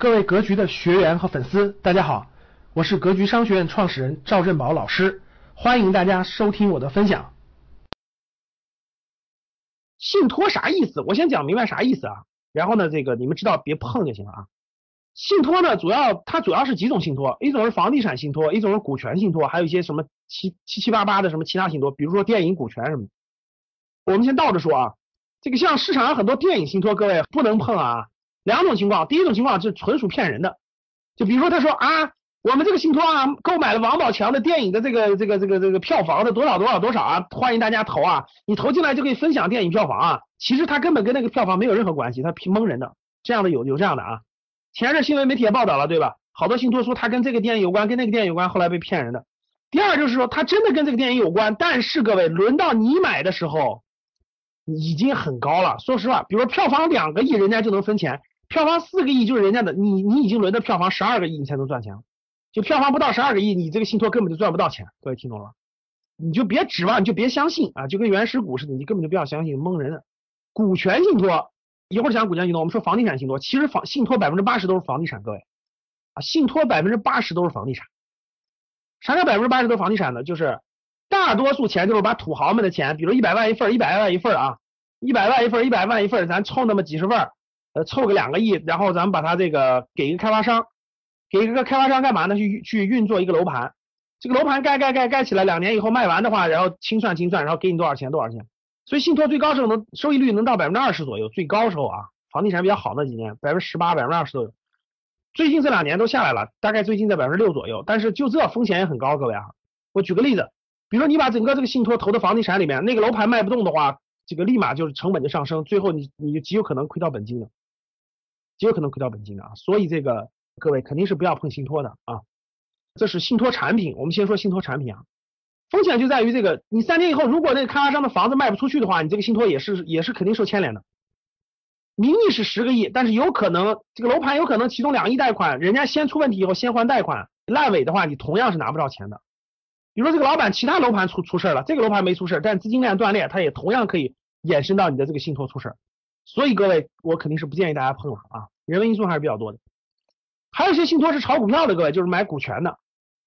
各位格局的学员和粉丝，大家好，我是格局商学院创始人赵振宝老师，欢迎大家收听我的分享。信托啥意思？我先讲明白啥意思啊，然后呢，这个你们知道别碰就行了啊。信托呢，主要它主要是几种信托，一种是房地产信托，一种是股权信托，还有一些什么七七七八八的什么其他信托，比如说电影股权什么。我们先倒着说啊，这个像市场上很多电影信托，各位不能碰啊。两种情况，第一种情况是纯属骗人的，就比如说他说啊，我们这个信托啊，购买了王宝强的电影的这个这个这个这个票房的多少多少多少啊，欢迎大家投啊，你投进来就可以分享电影票房啊，其实他根本跟那个票房没有任何关系，他蒙人的，这样的有有这样的啊，前阵新闻媒体也报道了对吧？好多信托说他跟这个电影有关，跟那个电影有关，后来被骗人的。第二就是说他真的跟这个电影有关，但是各位轮到你买的时候已经很高了，说实话，比如说票房两个亿，人家就能分钱。票房四个亿就是人家的，你你已经轮到票房十二个亿，你才能赚钱。就票房不到十二个亿，你这个信托根本就赚不到钱。各位听懂了？你就别指望，你就别相信啊！就跟原始股似的，你根本就不要相信，蒙人的。股权信托一会儿讲股权信托，我们说房地产信托，其实房信托百分之八十都是房地产，各位啊，信托百分之八十都是房地产。啥叫百分之八十都是房地产呢？就是大多数钱就是把土豪们的钱，比如一百万一份，一百万一份啊，一百万一份，一百万一份，咱凑那么几十份。凑个两个亿，然后咱们把它这个给一个开发商，给一个开发商干嘛呢？去去运作一个楼盘，这个楼盘盖盖盖盖起来，两年以后卖完的话，然后清算清算，然后给你多少钱多少钱。所以信托最高时候能收益率能到百分之二十左右，最高时候啊，房地产比较好那几年，百分之十八、百分之二十都有。最近这两年都下来了，大概最近在百分之六左右，但是就这风险也很高，各位啊。我举个例子，比如说你把整个这个信托投到房地产里面，那个楼盘卖不动的话，这个立马就是成本就上升，最后你你就极有可能亏到本金的。极有可能亏掉本金的啊，所以这个各位肯定是不要碰信托的啊。这是信托产品，我们先说信托产品啊，风险就在于这个，你三年以后如果那个开发商的房子卖不出去的话，你这个信托也是也是肯定受牵连的。名义是十个亿，但是有可能这个楼盘有可能其中两亿贷款，人家先出问题以后先还贷款，烂尾的话你同样是拿不着钱的。比如说这个老板其他楼盘出出事了，这个楼盘没出事，但资金链断裂，他也同样可以衍生到你的这个信托出事。所以各位，我肯定是不建议大家碰了啊，人为因素还是比较多的。还有一些信托是炒股票的，各位就是买股权的，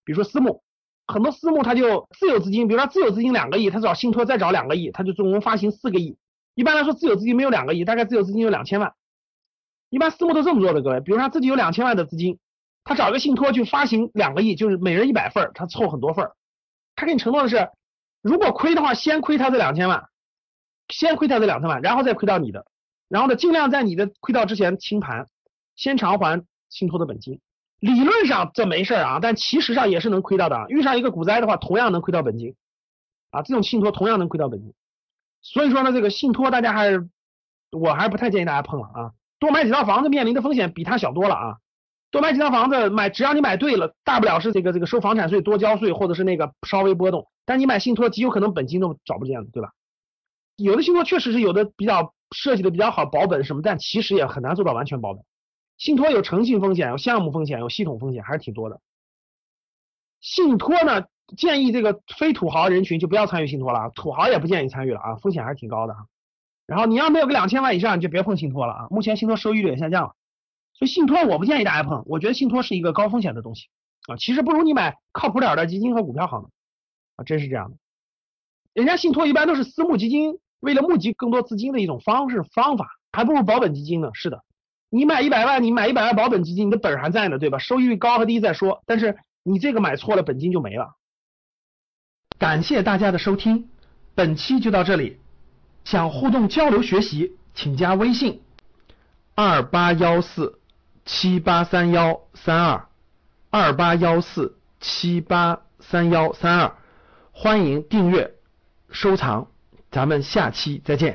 比如说私募，很多私募他就自有资金，比如说他自有资金两个亿，他找信托再找两个亿，他就总共发行四个亿。一般来说，自有资金没有两个亿，大概自有资金有两千万。一般私募都这么做的，各位，比如说他自己有两千万的资金，他找一个信托去发行两个亿，就是每人一百份，他凑很多份，他给你承诺的是，如果亏的话，先亏他这两千万，先亏他这两千万，然后再亏到你的。然后呢，尽量在你的亏到之前清盘，先偿还信托的本金。理论上这没事啊，但其实上也是能亏到的啊。遇上一个股灾的话，同样能亏到本金啊。这种信托同样能亏到本金。所以说呢，这个信托大家还是，我还是不太建议大家碰了啊。多买几套房子面临的风险比它小多了啊。多买几套房子买，只要你买对了，大不了是这个这个收房产税多交税，或者是那个稍微波动。但你买信托极有可能本金都找不见了，对吧？有的信托确实是有的比较。设计的比较好，保本什么，但其实也很难做到完全保本。信托有诚信风险，有项目风险，有系统风险，还是挺多的。信托呢，建议这个非土豪人群就不要参与信托了，土豪也不建议参与了啊，风险还是挺高的啊。然后你要没有个两千万以上，你就别碰信托了啊。目前信托收益率也下降了，所以信托我不建议大家碰。我觉得信托是一个高风险的东西啊，其实不如你买靠谱点的基金和股票好呢啊，真是这样的。人家信托一般都是私募基金。为了募集更多资金的一种方式方法，还不如保本基金呢。是的，你买一百万，你买一百万保本基金，你的本还在呢，对吧？收益率高和低再说，但是你这个买错了，本金就没了。感谢大家的收听，本期就到这里。想互动交流学习，请加微信二八幺四七八三幺三二二八幺四七八三幺三二，欢迎订阅收藏。咱们下期再见。